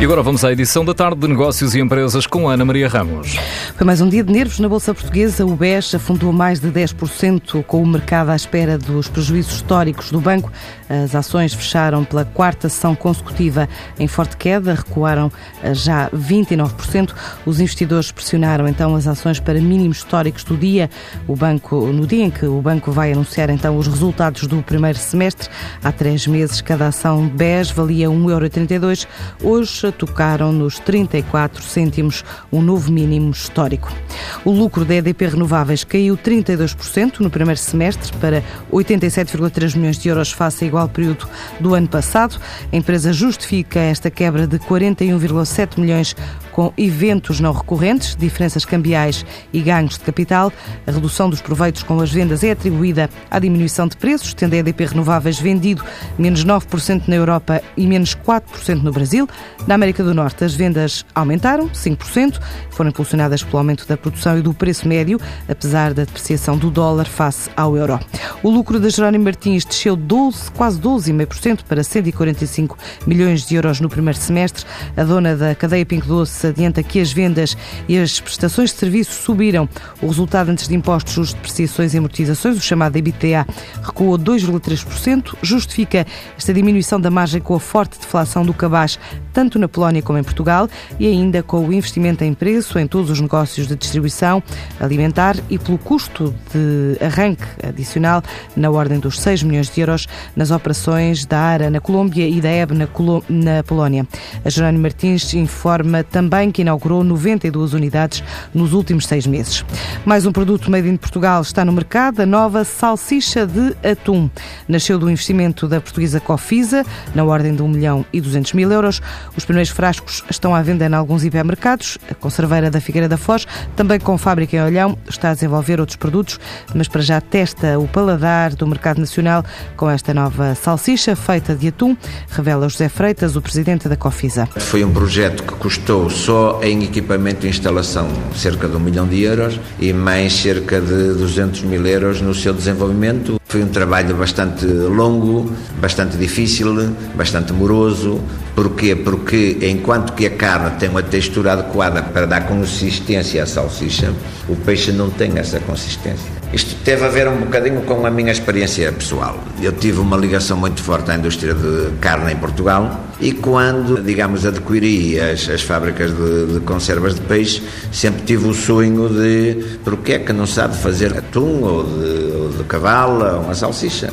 E agora vamos à edição da tarde de Negócios e Empresas com Ana Maria Ramos. Foi mais um dia de nervos na Bolsa Portuguesa. O BES afundou mais de 10%, com o mercado à espera dos prejuízos históricos do banco. As ações fecharam pela quarta sessão consecutiva em forte queda, recuaram já 29%. Os investidores pressionaram então as ações para mínimos históricos do dia. O banco, no dia em que o banco vai anunciar então os resultados do primeiro semestre, há três meses cada ação BES valia 1,32€. Hoje tocaram nos 34 cêntimos, um novo mínimo histórico. O lucro da EDP Renováveis caiu 32% no primeiro semestre para 87,3 milhões de euros face a igual período do ano passado. A empresa justifica esta quebra de 41,7 milhões com eventos não recorrentes, diferenças cambiais e ganhos de capital. A redução dos proveitos com as vendas é atribuída à diminuição de preços, tendo a EDP Renováveis vendido menos 9% na Europa e menos 4% no Brasil. Na América do Norte, as vendas aumentaram 5%, foram impulsionadas pelo aumento da produção e do preço médio, apesar da depreciação do dólar face ao euro. O lucro da Jerónimo Martins desceu 12, quase 12,5% para 145 milhões de euros no primeiro semestre. A dona da cadeia Pinco Doce adianta que as vendas e as prestações de serviço subiram. O resultado antes de impostos, os depreciações e amortizações, o chamado EBITDA, recuou 2,3%, justifica esta diminuição da margem com a forte deflação do cabaz, tanto na Polónia como em Portugal, e ainda com o investimento em preço em todos os negócios de distribuição alimentar e pelo custo de arranque adicional na ordem dos 6 milhões de euros nas operações da ARA na Colômbia e da EB na, Colô na Polónia. A Jerónimo Martins informa também que inaugurou 92 unidades nos últimos seis meses. Mais um produto made in Portugal está no mercado, a nova salsicha de atum. Nasceu do investimento da portuguesa Cofisa, na ordem de 1 milhão e 200 mil euros. Os primeiros frascos estão à venda em alguns hipermercados. A conserveira da Figueira da Foz, também com fábrica em Olhão, está a desenvolver outros produtos, mas para já testa o paladar do mercado nacional com esta nova salsicha feita de atum, revela José Freitas, o presidente da Cofisa. Foi um projeto que custou só em equipamento e instalação cerca de um milhão de euros e mais cerca de 200 mil euros no seu desenvolvimento. Foi um trabalho bastante longo, bastante difícil, bastante moroso. Porquê? Porque enquanto que a carne tem uma textura adequada para dar consistência à salsicha, o peixe não tem essa consistência. Isto teve a ver um bocadinho com a minha experiência pessoal. Eu tive uma ligação muito forte à indústria de carne em Portugal e quando, digamos, adquiri as, as fábricas de, de, conservas de peixe, sempre tive o sonho de porque é que não sabe fazer atum ou de, ou de cavalo ou uma salsicha.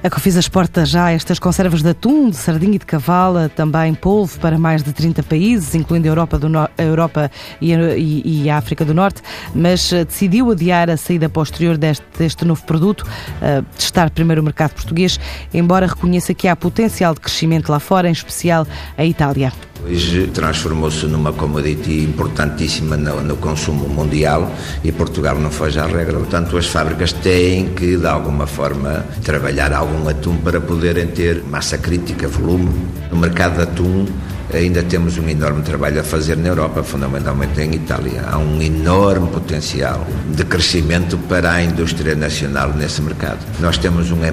A Cofisa exporta já estas conservas de atum, de sardinha e de cavala, também polvo para mais de 30 países, incluindo a Europa, do no... a Europa e, a, e, a África do Norte, mas uh, decidiu adiar a saída posterior deste, deste novo produto, uh, testar primeiro o mercado português, embora reconheça que há potencial de crescimento lá fora, em especial a Itália. Hoje transformou-se numa commodity importantíssima no, no, consumo mundial e Portugal não foge à regra. Portanto, as fábricas têm que, de alguma forma, trabalhar algum atum para poderem ter massa crítica, volume. No mercado de atum, ainda temos um enorme trabalho a fazer na Europa, fundamentalmente em Itália. Há um enorme potencial de crescimento para a indústria nacional nesse mercado. Nós temos uma,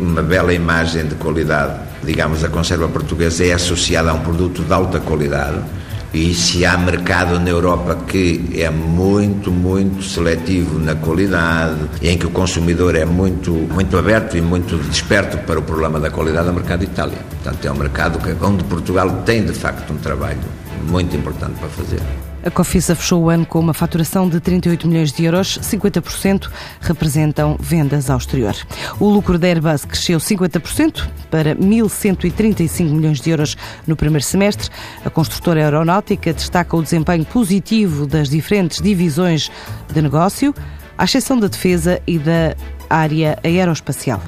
uma bela imagem de qualidade digamos, a conserva portuguesa é associada a um produto de alta qualidade e se há mercado na Europa que é muito, muito seletivo na qualidade em que o consumidor é muito, muito aberto e muito desperto para o problema da qualidade, é o mercado Itália. Portanto, é um mercado onde Portugal tem, de facto, um trabalho muito importante para fazer. A Cofisa fechou o ano com uma faturação de 38 milhões de euros, 50% representam vendas ao exterior. O lucro da Airbus cresceu 50% para 1.135 milhões de euros no primeiro semestre. A construtora aeronáutica destaca o desempenho positivo das diferentes divisões de negócio, à exceção da defesa e da área aeroespacial.